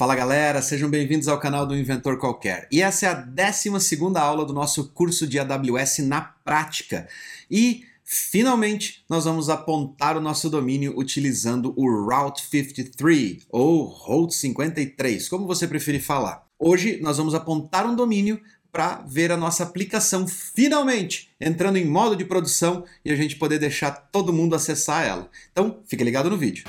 Fala galera, sejam bem-vindos ao canal do Inventor Qualquer. E essa é a 12 aula do nosso curso de AWS na prática. E finalmente nós vamos apontar o nosso domínio utilizando o Route 53 ou Route 53, como você preferir falar. Hoje nós vamos apontar um domínio para ver a nossa aplicação finalmente entrando em modo de produção e a gente poder deixar todo mundo acessar ela. Então, fique ligado no vídeo.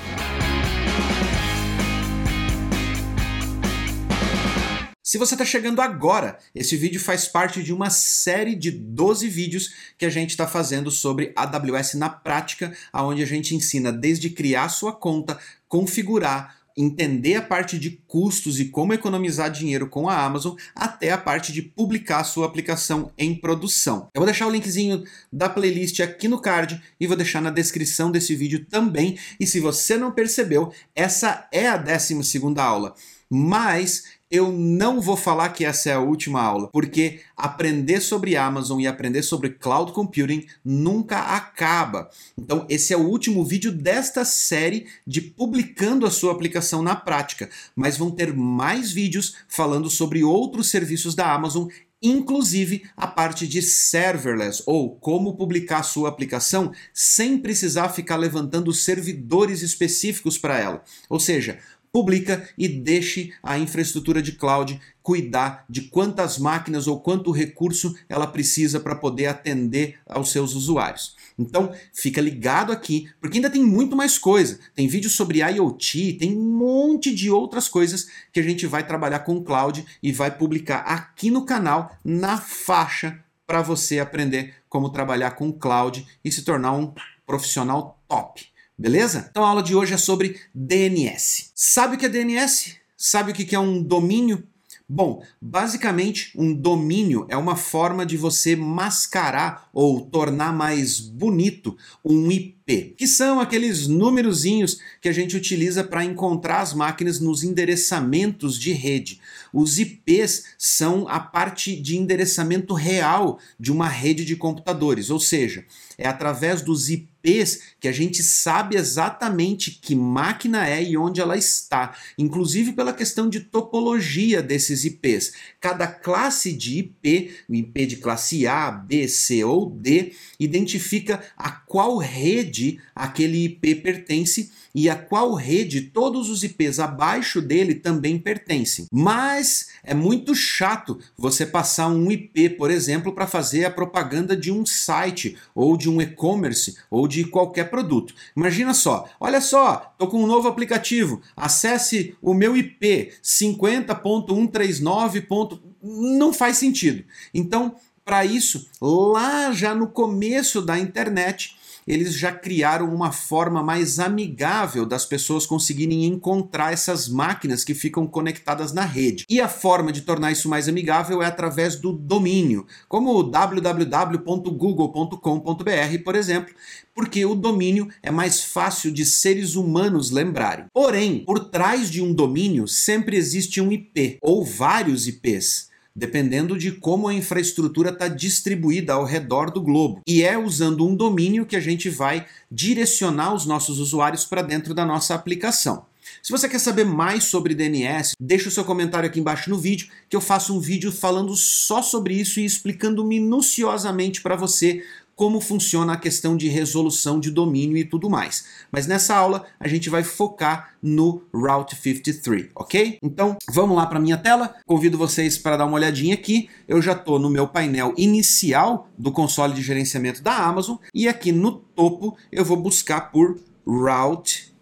Se você está chegando agora, esse vídeo faz parte de uma série de 12 vídeos que a gente está fazendo sobre AWS na prática, onde a gente ensina desde criar sua conta, configurar, entender a parte de custos e como economizar dinheiro com a Amazon, até a parte de publicar sua aplicação em produção. Eu vou deixar o linkzinho da playlist aqui no card e vou deixar na descrição desse vídeo também. E se você não percebeu, essa é a 12 segunda aula. Mas eu não vou falar que essa é a última aula, porque aprender sobre Amazon e aprender sobre cloud computing nunca acaba. Então, esse é o último vídeo desta série de publicando a sua aplicação na prática, mas vão ter mais vídeos falando sobre outros serviços da Amazon inclusive a parte de serverless, ou como publicar sua aplicação sem precisar ficar levantando servidores específicos para ela. Ou seja, publica e deixe a infraestrutura de cloud cuidar de quantas máquinas ou quanto recurso ela precisa para poder atender aos seus usuários. Então, fica ligado aqui, porque ainda tem muito mais coisa. Tem vídeo sobre IoT, tem um monte de outras coisas que a gente vai trabalhar com cloud e vai publicar aqui no canal na faixa para você aprender como trabalhar com cloud e se tornar um profissional top. Beleza? Então a aula de hoje é sobre DNS. Sabe o que é DNS? Sabe o que é um domínio? Bom, basicamente, um domínio é uma forma de você mascarar ou tornar mais bonito um IP, que são aqueles númerozinhos que a gente utiliza para encontrar as máquinas nos endereçamentos de rede. Os IPs são a parte de endereçamento real de uma rede de computadores, ou seja, é através dos IPs que a gente sabe exatamente que máquina é e onde ela está, inclusive pela questão de topologia desses IPs. Cada classe de IP, IP de classe A, B, C ou D, identifica a qual rede aquele IP pertence e a qual rede todos os IPs abaixo dele também pertencem. Mas é muito chato você passar um IP, por exemplo, para fazer a propaganda de um site ou de um e-commerce ou de qualquer produto. Imagina só, olha só, tô com um novo aplicativo, acesse o meu IP 50.139. Não faz sentido. Então, para isso, lá já no começo da internet, eles já criaram uma forma mais amigável das pessoas conseguirem encontrar essas máquinas que ficam conectadas na rede. E a forma de tornar isso mais amigável é através do domínio, como www.google.com.br, por exemplo, porque o domínio é mais fácil de seres humanos lembrarem. Porém, por trás de um domínio sempre existe um IP ou vários IPs dependendo de como a infraestrutura está distribuída ao redor do globo. E é usando um domínio que a gente vai direcionar os nossos usuários para dentro da nossa aplicação. Se você quer saber mais sobre DNS, deixa o seu comentário aqui embaixo no vídeo, que eu faço um vídeo falando só sobre isso e explicando minuciosamente para você como funciona a questão de resolução de domínio e tudo mais. Mas nessa aula a gente vai focar no Route 53, ok? Então vamos lá para minha tela. Convido vocês para dar uma olhadinha aqui. Eu já estou no meu painel inicial do console de gerenciamento da Amazon e aqui no topo eu vou buscar por Route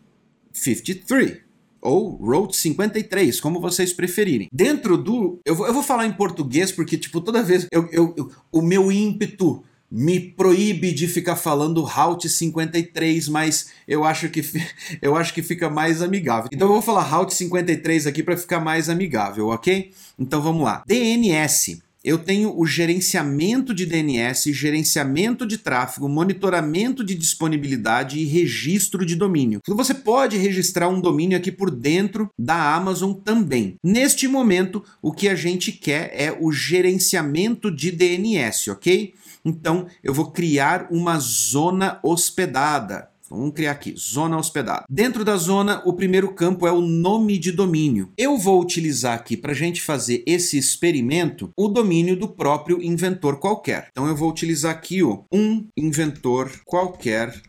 53 ou Route 53, como vocês preferirem. Dentro do. Eu vou, eu vou falar em português porque, tipo, toda vez eu, eu, eu, o meu ímpeto me proíbe de ficar falando Route 53, mas eu acho que eu acho que fica mais amigável. Então eu vou falar Route 53 aqui para ficar mais amigável, ok? Então vamos lá. DNS. Eu tenho o gerenciamento de DNS, gerenciamento de tráfego, monitoramento de disponibilidade e registro de domínio. Então você pode registrar um domínio aqui por dentro da Amazon também. Neste momento, o que a gente quer é o gerenciamento de DNS, ok? Então eu vou criar uma zona hospedada. Vamos criar aqui, zona hospedada. Dentro da zona, o primeiro campo é o nome de domínio. Eu vou utilizar aqui, para a gente fazer esse experimento, o domínio do próprio inventor qualquer. Então eu vou utilizar aqui o um inventor qualquer.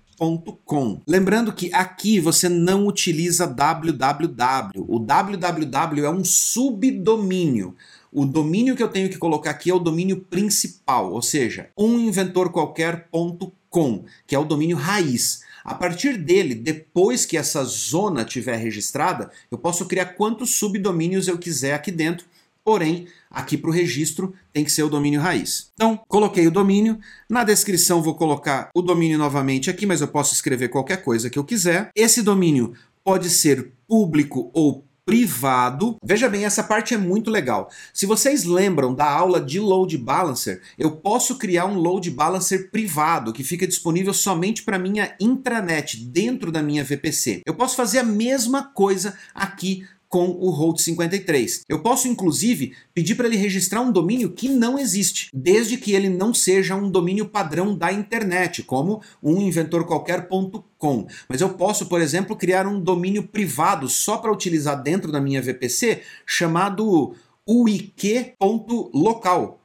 Lembrando que aqui você não utiliza www. O www é um subdomínio. O domínio que eu tenho que colocar aqui é o domínio principal, ou seja, uminventorqualquer.com, que é o domínio raiz. A partir dele, depois que essa zona estiver registrada, eu posso criar quantos subdomínios eu quiser aqui dentro porém aqui para o registro tem que ser o domínio raiz. Então, coloquei o domínio, na descrição vou colocar o domínio novamente aqui, mas eu posso escrever qualquer coisa que eu quiser. Esse domínio pode ser público ou privado. Veja bem, essa parte é muito legal. Se vocês lembram da aula de load balancer, eu posso criar um load balancer privado que fica disponível somente para minha intranet dentro da minha VPC. Eu posso fazer a mesma coisa aqui com o Route 53. Eu posso, inclusive, pedir para ele registrar um domínio que não existe, desde que ele não seja um domínio padrão da internet, como um inventorqualquer.com. Mas eu posso, por exemplo, criar um domínio privado só para utilizar dentro da minha VPC, chamado uik.local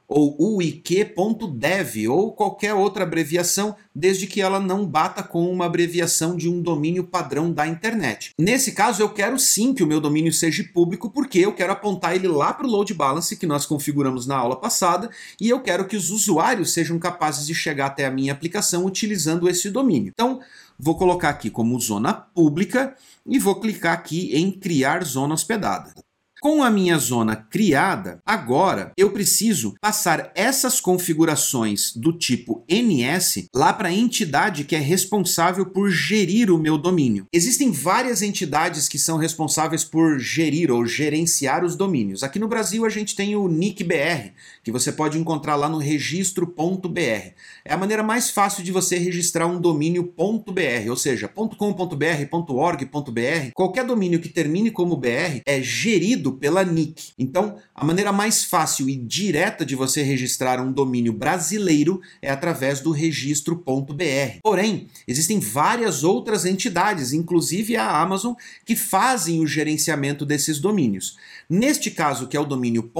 ou uik.dev ou qualquer outra abreviação, desde que ela não bata com uma abreviação de um domínio padrão da internet. Nesse caso, eu quero sim que o meu domínio seja público, porque eu quero apontar ele lá para o load balance que nós configuramos na aula passada, e eu quero que os usuários sejam capazes de chegar até a minha aplicação utilizando esse domínio. Então, vou colocar aqui como zona pública e vou clicar aqui em criar zona hospedada. Com a minha zona criada, agora eu preciso passar essas configurações do tipo NS lá para a entidade que é responsável por gerir o meu domínio. Existem várias entidades que são responsáveis por gerir ou gerenciar os domínios. Aqui no Brasil a gente tem o NICBR, que você pode encontrar lá no registro.br. É a maneira mais fácil de você registrar um domínio .br, ou seja, .com.br, .org.br. Qualquer domínio que termine como BR é gerido pela NIC. Então, a maneira mais fácil e direta de você registrar um domínio brasileiro é através do registro.br. Porém, existem várias outras entidades, inclusive a Amazon, que fazem o gerenciamento desses domínios. Neste caso, que é o domínio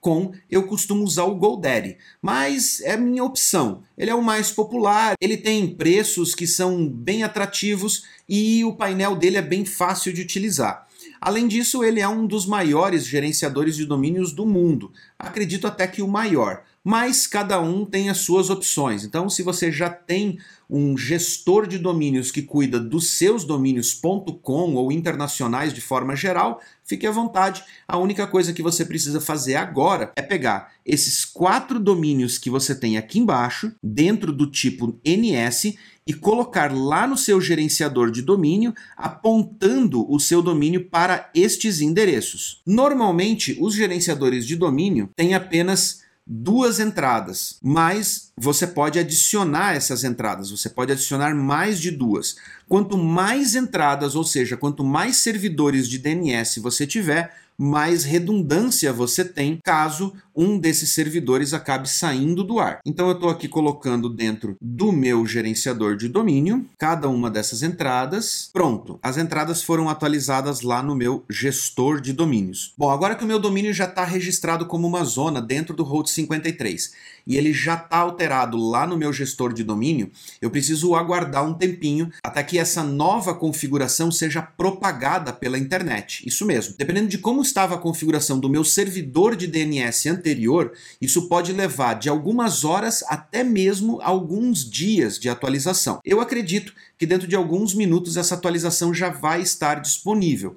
.com, eu costumo usar o GoDaddy, mas é minha opção. Ele é o mais popular, ele tem preços que são bem atrativos e o painel dele é bem fácil de utilizar. Além disso, ele é um dos maiores gerenciadores de domínios do mundo, acredito até que o maior, mas cada um tem as suas opções. Então, se você já tem um gestor de domínios que cuida dos seus domínios.com ou internacionais de forma geral, fique à vontade. A única coisa que você precisa fazer agora é pegar esses quatro domínios que você tem aqui embaixo, dentro do tipo NS, e colocar lá no seu gerenciador de domínio, apontando o seu domínio para estes endereços. Normalmente, os gerenciadores de domínio têm apenas duas entradas, mas você pode adicionar essas entradas, você pode adicionar mais de duas. Quanto mais entradas, ou seja, quanto mais servidores de DNS você tiver, mais redundância você tem caso um desses servidores acabe saindo do ar. Então eu estou aqui colocando dentro do meu gerenciador de domínio cada uma dessas entradas. Pronto, as entradas foram atualizadas lá no meu gestor de domínios. Bom, agora que o meu domínio já está registrado como uma zona dentro do Route 53 e ele já está alterado lá no meu gestor de domínio, eu preciso aguardar um tempinho até que essa nova configuração seja propagada pela internet. Isso mesmo. Dependendo de como estava a configuração do meu servidor de DNS anterior, isso pode levar de algumas horas até mesmo alguns dias de atualização. Eu acredito que dentro de alguns minutos essa atualização já vai estar disponível.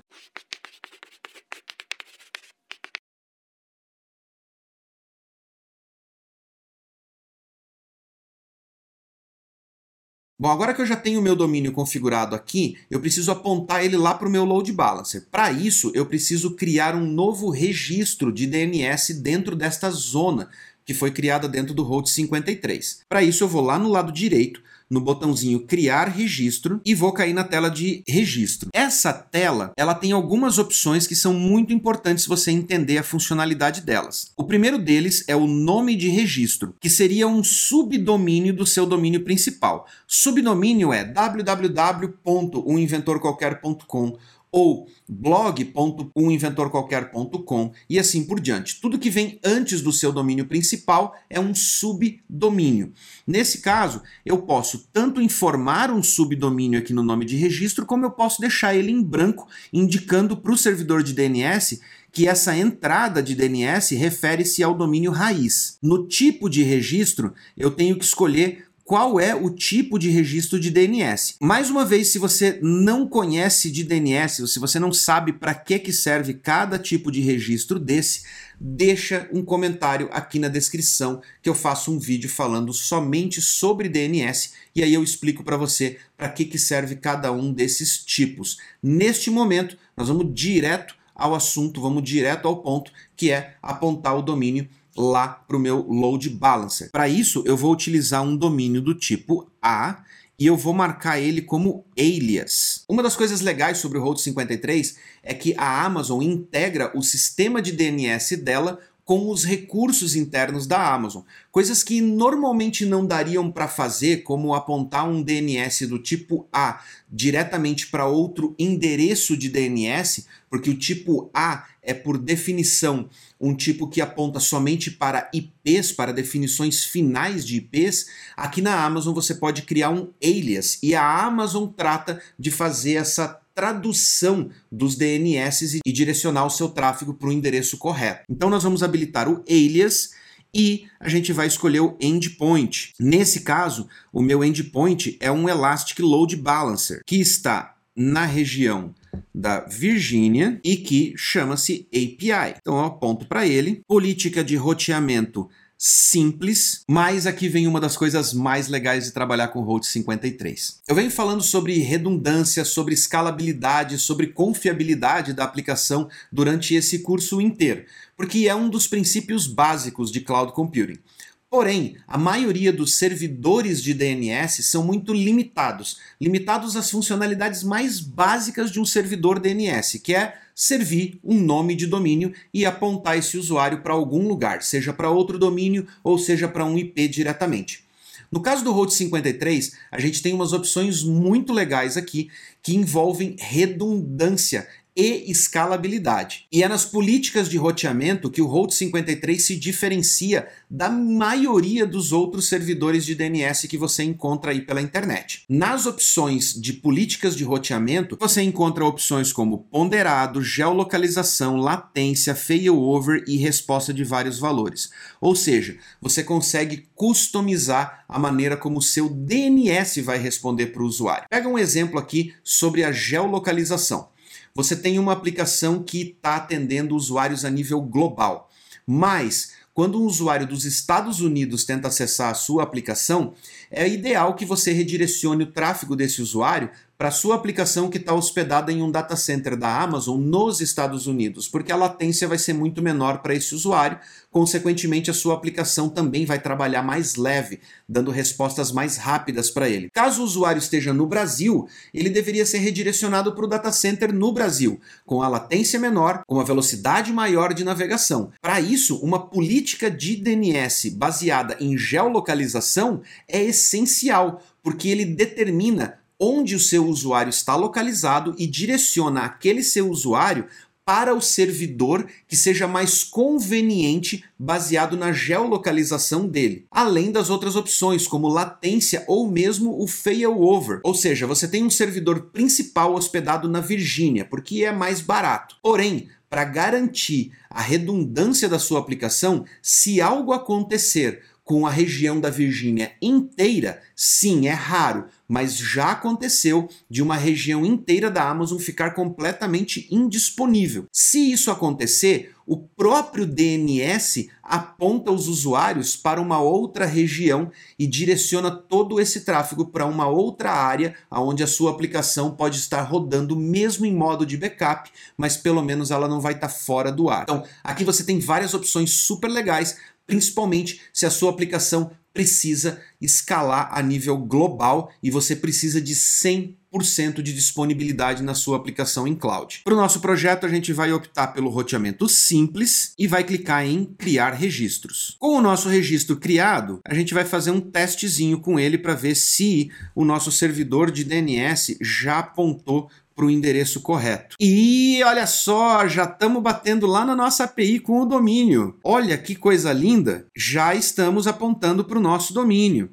Bom, agora que eu já tenho o meu domínio configurado aqui, eu preciso apontar ele lá para o meu load balancer. Para isso, eu preciso criar um novo registro de DNS dentro desta zona que foi criada dentro do Route 53. Para isso, eu vou lá no lado direito, no botãozinho criar registro e vou cair na tela de registro. Essa tela, ela tem algumas opções que são muito importantes você entender a funcionalidade delas. O primeiro deles é o nome de registro, que seria um subdomínio do seu domínio principal. Subdomínio é www.uminventorqualquer.com ou blog.uminventorqualquer.com e assim por diante. Tudo que vem antes do seu domínio principal é um subdomínio. Nesse caso, eu posso tanto informar um subdomínio aqui no nome de registro, como eu posso deixar ele em branco, indicando para o servidor de DNS que essa entrada de DNS refere-se ao domínio raiz. No tipo de registro, eu tenho que escolher qual é o tipo de registro de DNS. Mais uma vez, se você não conhece de DNS, ou se você não sabe para que, que serve cada tipo de registro desse, deixa um comentário aqui na descrição que eu faço um vídeo falando somente sobre DNS e aí eu explico para você para que, que serve cada um desses tipos. Neste momento, nós vamos direto ao assunto, vamos direto ao ponto, que é apontar o domínio lá para o meu load balancer. Para isso, eu vou utilizar um domínio do tipo A e eu vou marcar ele como alias. Uma das coisas legais sobre o Route 53 é que a Amazon integra o sistema de DNS dela com os recursos internos da Amazon. Coisas que normalmente não dariam para fazer, como apontar um DNS do tipo A diretamente para outro endereço de DNS, porque o tipo A é, por definição, um tipo que aponta somente para IPs, para definições finais de IPs. Aqui na Amazon você pode criar um alias e a Amazon trata de fazer essa tradução dos DNS e direcionar o seu tráfego para o endereço correto. Então nós vamos habilitar o alias e a gente vai escolher o endpoint. Nesse caso, o meu endpoint é um Elastic Load Balancer, que está na região da Virgínia e que chama-se API. Então eu aponto para ele. Política de roteamento simples, mas aqui vem uma das coisas mais legais de trabalhar com Route 53. Eu venho falando sobre redundância, sobre escalabilidade, sobre confiabilidade da aplicação durante esse curso inteiro, porque é um dos princípios básicos de cloud computing. Porém, a maioria dos servidores de DNS são muito limitados, limitados às funcionalidades mais básicas de um servidor DNS, que é servir um nome de domínio e apontar esse usuário para algum lugar, seja para outro domínio ou seja para um IP diretamente. No caso do Route 53, a gente tem umas opções muito legais aqui que envolvem redundância e escalabilidade. E é nas políticas de roteamento que o Route 53 se diferencia da maioria dos outros servidores de DNS que você encontra aí pela internet. Nas opções de políticas de roteamento, você encontra opções como ponderado, geolocalização, latência, failover e resposta de vários valores. Ou seja, você consegue customizar a maneira como o seu DNS vai responder para o usuário. Pega um exemplo aqui sobre a geolocalização. Você tem uma aplicação que está atendendo usuários a nível global. Mas, quando um usuário dos Estados Unidos tenta acessar a sua aplicação, é ideal que você redirecione o tráfego desse usuário para sua aplicação que está hospedada em um data center da Amazon nos Estados Unidos, porque a latência vai ser muito menor para esse usuário, consequentemente a sua aplicação também vai trabalhar mais leve, dando respostas mais rápidas para ele. Caso o usuário esteja no Brasil, ele deveria ser redirecionado para o data center no Brasil, com a latência menor, com a velocidade maior de navegação. Para isso, uma política de DNS baseada em geolocalização é essencial, porque ele determina onde o seu usuário está localizado e direciona aquele seu usuário para o servidor que seja mais conveniente baseado na geolocalização dele, além das outras opções como latência ou mesmo o failover, ou seja, você tem um servidor principal hospedado na Virgínia, porque é mais barato. Porém, para garantir a redundância da sua aplicação, se algo acontecer com a região da Virgínia inteira, sim, é raro, mas já aconteceu de uma região inteira da Amazon ficar completamente indisponível. Se isso acontecer, o próprio DNS aponta os usuários para uma outra região e direciona todo esse tráfego para uma outra área onde a sua aplicação pode estar rodando mesmo em modo de backup, mas pelo menos ela não vai estar fora do ar. Então, aqui você tem várias opções super legais principalmente se a sua aplicação precisa escalar a nível global e você precisa de 100% de disponibilidade na sua aplicação em cloud. Para o nosso projeto, a gente vai optar pelo roteamento simples e vai clicar em criar registros. Com o nosso registro criado, a gente vai fazer um testezinho com ele para ver se o nosso servidor de DNS já apontou para o endereço correto. E olha só, já estamos batendo lá na nossa API com o domínio. Olha que coisa linda! Já estamos apontando para o nosso domínio.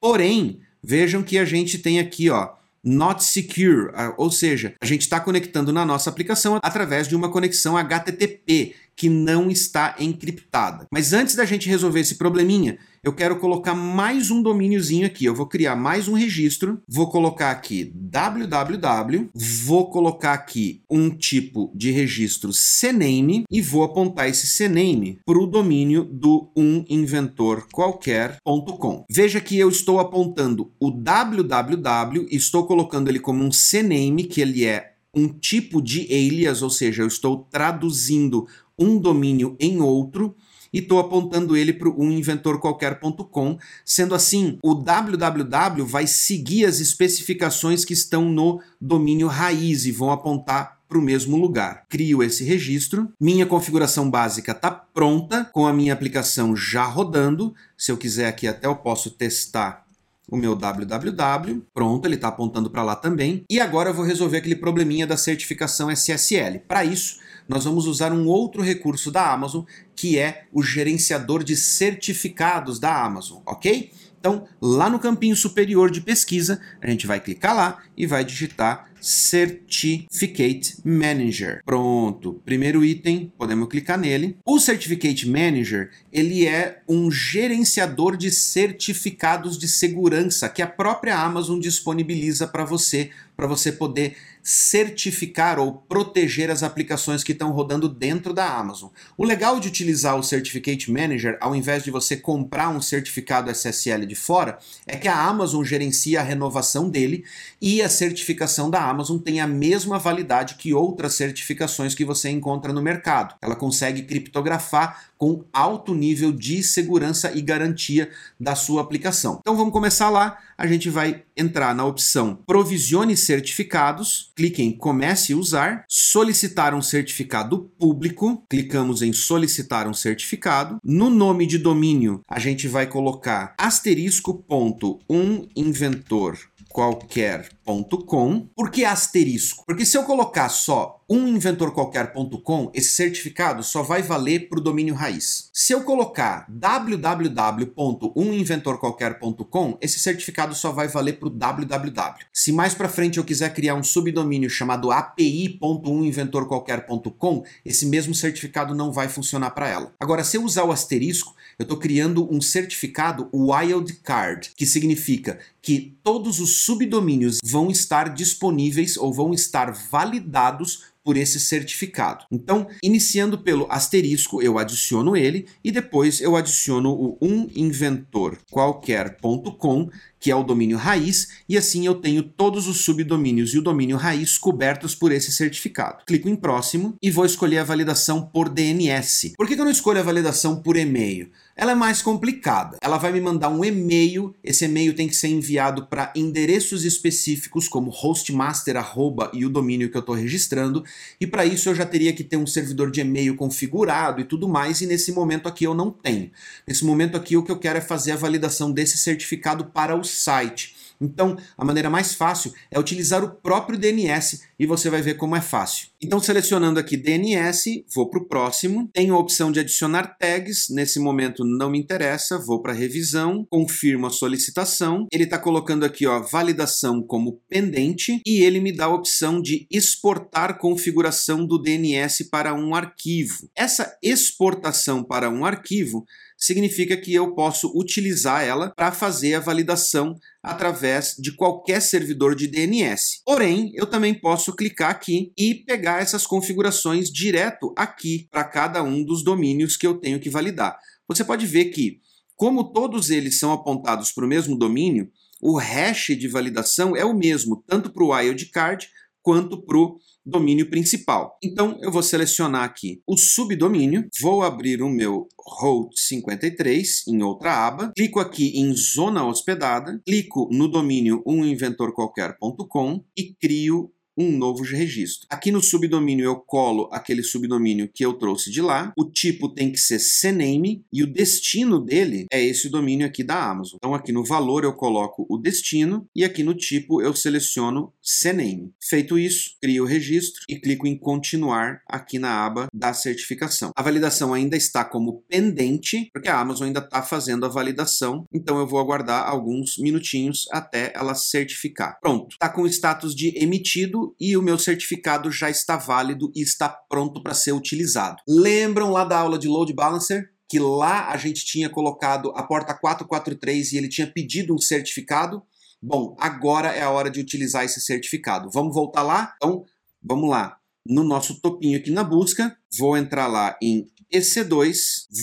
Porém, vejam que a gente tem aqui, ó, not secure, ou seja, a gente está conectando na nossa aplicação através de uma conexão HTTP, que não está encriptada. Mas antes da gente resolver esse probleminha, eu quero colocar mais um domíniozinho aqui. Eu vou criar mais um registro, vou colocar aqui www, vou colocar aqui um tipo de registro cname e vou apontar esse cname para o domínio do uminventorqualquer.com. Veja que eu estou apontando o www, estou colocando ele como um cname, que ele é um tipo de alias, ou seja, eu estou traduzindo um domínio em outro e estou apontando ele para um inventorqualquer.com. Sendo assim, o www vai seguir as especificações que estão no domínio raiz e vão apontar para o mesmo lugar. Crio esse registro, minha configuração básica está pronta, com a minha aplicação já rodando. Se eu quiser aqui até eu posso testar o meu www. Pronto, ele está apontando para lá também. E agora eu vou resolver aquele probleminha da certificação SSL. Para isso, nós vamos usar um outro recurso da Amazon, que é o gerenciador de certificados da Amazon, ok? Então, lá no campinho superior de pesquisa, a gente vai clicar lá e vai digitar Certificate Manager. Pronto, primeiro item, podemos clicar nele. O Certificate Manager, ele é um gerenciador de certificados de segurança que a própria Amazon disponibiliza para você, para você poder certificar ou proteger as aplicações que estão rodando dentro da Amazon. O legal de utilizar o Certificate Manager, ao invés de você comprar um certificado SSL de fora, é que a Amazon gerencia a renovação dele e a certificação da Amazon tem a mesma validade que outras certificações que você encontra no mercado. Ela consegue criptografar com alto nível de segurança e garantia da sua aplicação. Então vamos começar lá. A gente vai entrar na opção Provisione certificados, clique em Comece a usar, solicitar um certificado público, clicamos em Solicitar um certificado. No nome de domínio, a gente vai colocar asterisco ponto um inventor qualquer.com. Por que asterisco? Porque se eu colocar só uminventorqualquer.com, esse certificado só vai valer para o domínio raiz. Se eu colocar www.uminventorqualquer.com, esse certificado só vai valer para o www. Se mais para frente eu quiser criar um subdomínio chamado api.uminventorqualquer.com, esse mesmo certificado não vai funcionar para ela. Agora, se eu usar o asterisco, eu estou criando um certificado wildcard, que significa que todos os subdomínios vão estar disponíveis ou vão estar validados por esse certificado. Então, iniciando pelo asterisco, eu adiciono ele e depois eu adiciono o uminventorqualquer.com, que é o domínio raiz, e assim eu tenho todos os subdomínios e o domínio raiz cobertos por esse certificado. Clico em próximo e vou escolher a validação por DNS. Por que eu não escolho a validação por e-mail? Ela é mais complicada. Ela vai me mandar um e-mail, esse e-mail tem que ser enviado para endereços específicos como hostmaster arroba, e o domínio que eu estou registrando, e para isso eu já teria que ter um servidor de e-mail configurado e tudo mais, e nesse momento aqui eu não tenho. Nesse momento aqui o que eu quero é fazer a validação desse certificado para o site. Então, a maneira mais fácil é utilizar o próprio DNS e você vai ver como é fácil. Então, selecionando aqui DNS, vou para o próximo. Tenho a opção de adicionar tags. Nesse momento não me interessa, vou para revisão, confirmo a solicitação. Ele está colocando aqui ó, validação como pendente e ele me dá a opção de exportar configuração do DNS para um arquivo. Essa exportação para um arquivo significa que eu posso utilizar ela para fazer a validação através de qualquer servidor de DNS. Porém, eu também posso clicar aqui e pegar essas configurações direto aqui para cada um dos domínios que eu tenho que validar. Você pode ver que, como todos eles são apontados para o mesmo domínio, o hash de validação é o mesmo, tanto para o wildcard quanto para o domínio principal. Então eu vou selecionar aqui o subdomínio, vou abrir o meu Route 53 em outra aba, clico aqui em zona hospedada, clico no domínio uminventorqualquer.com e crio um novo registro. Aqui no subdomínio eu colo aquele subdomínio que eu trouxe de lá, o tipo tem que ser CNAME e o destino dele é esse domínio aqui da Amazon. Então aqui no valor eu coloco o destino e aqui no tipo eu seleciono CNAME. Feito isso, crio o registro e clico em continuar aqui na aba da certificação. A validação ainda está como pendente, porque a Amazon ainda está fazendo a validação, então eu vou aguardar alguns minutinhos até ela certificar. Pronto, está com o status de emitido e o meu certificado já está válido e está pronto para ser utilizado. Lembram lá da aula de load balancer? Que lá a gente tinha colocado a porta 443 e ele tinha pedido um certificado? Bom, agora é a hora de utilizar esse certificado. Vamos voltar lá? Então, vamos lá. No nosso topinho aqui na busca, vou entrar lá em EC2,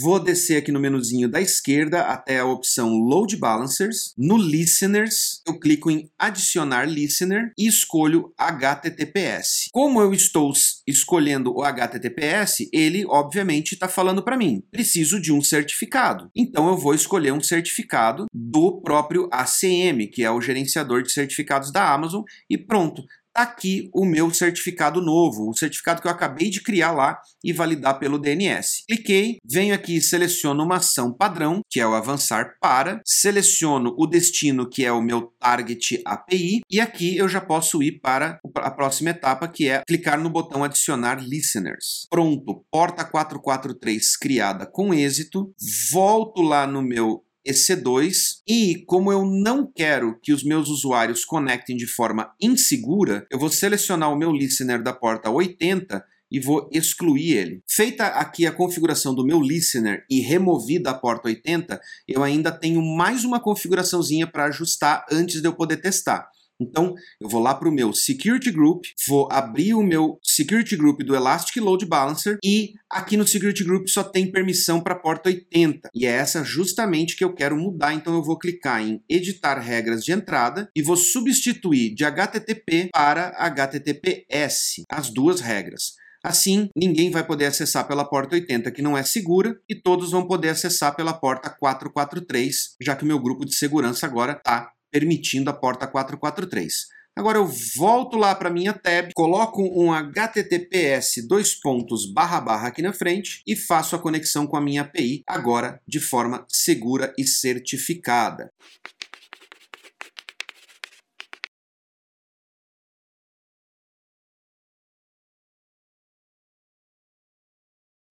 vou descer aqui no menuzinho da esquerda até a opção Load Balancers. No Listeners, eu clico em Adicionar Listener e escolho HTTPS. Como eu estou escolhendo o HTTPS, ele obviamente está falando para mim, preciso de um certificado. Então eu vou escolher um certificado do próprio ACM, que é o gerenciador de certificados da Amazon, e pronto aqui o meu certificado novo, o certificado que eu acabei de criar lá e validar pelo DNS. Cliquei, venho aqui, seleciono uma ação padrão, que é o avançar para, seleciono o destino, que é o meu target API, e aqui eu já posso ir para a próxima etapa, que é clicar no botão adicionar listeners. Pronto, porta 443 criada com êxito, volto lá no meu EC2 e como eu não quero que os meus usuários conectem de forma insegura, eu vou selecionar o meu listener da porta 80 e vou excluir ele. Feita aqui a configuração do meu listener e removida a porta 80, eu ainda tenho mais uma configuraçãozinha para ajustar antes de eu poder testar. Então, eu vou lá para o meu Security Group, vou abrir o meu Security Group do Elastic Load Balancer e aqui no Security Group só tem permissão para a porta 80. E é essa justamente que eu quero mudar, então eu vou clicar em Editar regras de entrada e vou substituir de HTTP para HTTPS, as duas regras. Assim, ninguém vai poder acessar pela porta 80, que não é segura, e todos vão poder acessar pela porta 443, já que o meu grupo de segurança agora está permitindo a porta 443. Agora eu volto lá para minha tab, coloco um HTTPS dois pontos barra barra aqui na frente e faço a conexão com a minha API agora de forma segura e certificada.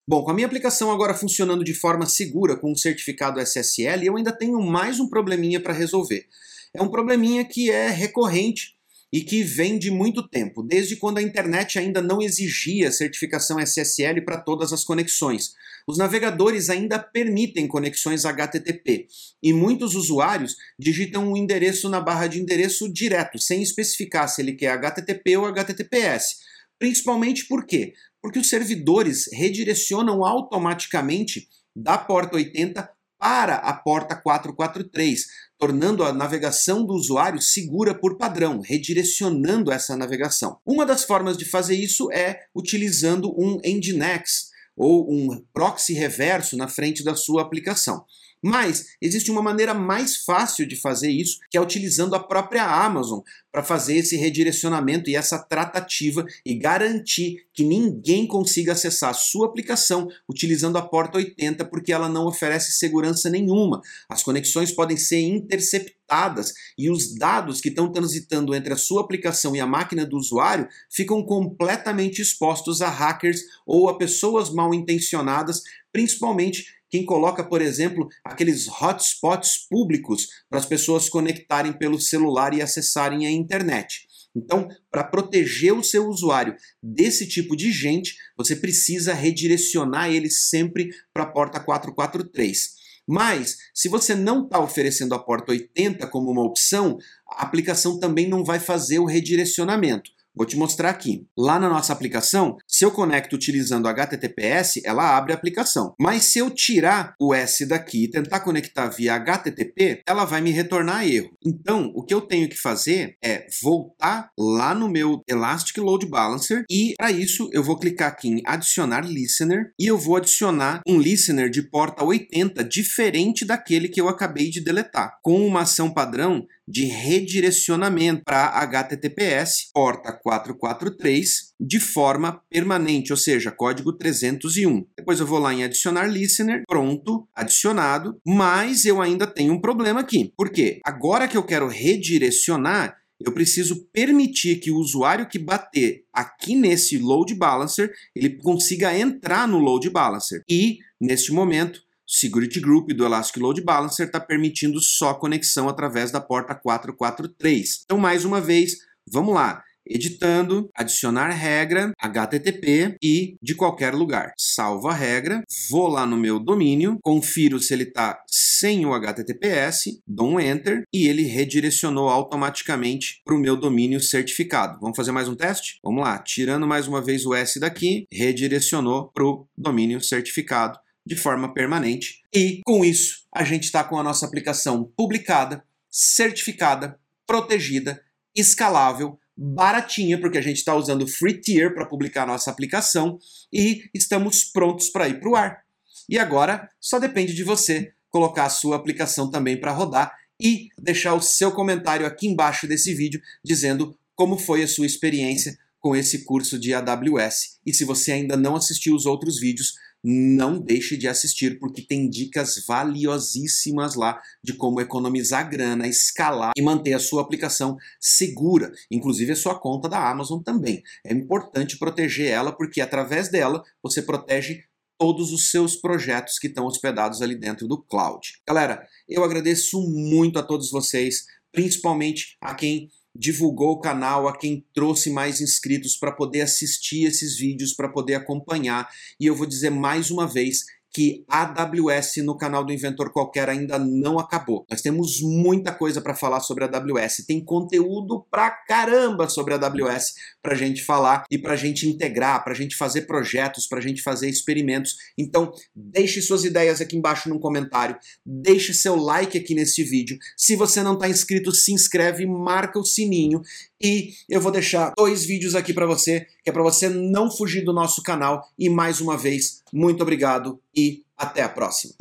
Bom, com a minha aplicação agora funcionando de forma segura com o certificado SSL, eu ainda tenho mais um probleminha para resolver é um probleminha que é recorrente e que vem de muito tempo, desde quando a internet ainda não exigia certificação SSL para todas as conexões. Os navegadores ainda permitem conexões HTTP e muitos usuários digitam o um endereço na barra de endereço direto, sem especificar se ele quer HTTP ou HTTPS. Principalmente por quê? Porque os servidores redirecionam automaticamente da porta 80 para a porta 443, tornando a navegação do usuário segura por padrão, redirecionando essa navegação. Uma das formas de fazer isso é utilizando um Nginx ou um proxy reverso na frente da sua aplicação. Mas existe uma maneira mais fácil de fazer isso, que é utilizando a própria Amazon para fazer esse redirecionamento e essa tratativa e garantir que ninguém consiga acessar a sua aplicação utilizando a porta 80, porque ela não oferece segurança nenhuma. As conexões podem ser interceptadas e os dados que estão transitando entre a sua aplicação e a máquina do usuário ficam completamente expostos a hackers ou a pessoas mal intencionadas, principalmente quem coloca, por exemplo, aqueles hotspots públicos para as pessoas conectarem pelo celular e acessarem a internet. Então, para proteger o seu usuário desse tipo de gente, você precisa redirecionar ele sempre para a porta 443. Mas, se você não está oferecendo a porta 80 como uma opção, a aplicação também não vai fazer o redirecionamento Vou te mostrar aqui. Lá na nossa aplicação, se eu conecto utilizando HTTPS, ela abre a aplicação. Mas se eu tirar o S daqui e tentar conectar via HTTP, ela vai me retornar erro. Então, o que eu tenho que fazer é voltar lá no meu Elastic Load Balancer e para isso eu vou clicar aqui em adicionar listener e eu vou adicionar um listener de porta 80 diferente daquele que eu acabei de deletar, com uma ação padrão de redirecionamento para HTTPS, porta 443, de forma permanente, ou seja, código 301. Depois eu vou lá em adicionar listener, pronto, adicionado, mas eu ainda tenho um problema aqui. Por quê? Agora que eu quero redirecionar, eu preciso permitir que o usuário que bater aqui nesse load balancer, ele consiga entrar no load balancer. E, neste momento, Security Group do Elastic Load Balancer está permitindo só conexão através da porta 443. Então, mais uma vez, vamos lá. Editando, adicionar regra, HTTP e de qualquer lugar. Salvo a regra, vou lá no meu domínio, confiro se ele está sem o HTTPS, dou um Enter e ele redirecionou automaticamente para o meu domínio certificado. Vamos fazer mais um teste? Vamos lá, tirando mais uma vez o S daqui, redirecionou para o domínio certificado de forma permanente. E com isso, a gente está com a nossa aplicação publicada, certificada, protegida, escalável, baratinha, porque a gente está usando free tier para publicar a nossa aplicação e estamos prontos para ir para o ar. E agora só depende de você colocar a sua aplicação também para rodar e deixar o seu comentário aqui embaixo desse vídeo dizendo como foi a sua experiência com esse curso de AWS. E se você ainda não assistiu os outros vídeos, não deixe de assistir, porque tem dicas valiosíssimas lá de como economizar grana, escalar e manter a sua aplicação segura, inclusive a sua conta da Amazon também. É importante proteger ela, porque através dela você protege todos os seus projetos que estão hospedados ali dentro do cloud. Galera, eu agradeço muito a todos vocês, principalmente a quem divulgou o canal, a quem trouxe mais inscritos para poder assistir esses vídeos, para poder acompanhar. E eu vou dizer mais uma vez que a AWS no canal do Inventor Qualquer ainda não acabou. Nós temos muita coisa para falar sobre a AWS. Tem conteúdo pra caramba sobre a AWS para gente falar e para gente integrar, para gente fazer projetos, para gente fazer experimentos. Então, deixe suas ideias aqui embaixo no comentário. Deixe seu like aqui nesse vídeo. Se você não está inscrito, se inscreve, marca o sininho e eu vou deixar dois vídeos aqui para você, que é para você não fugir do nosso canal. E mais uma vez, muito obrigado e até a próxima.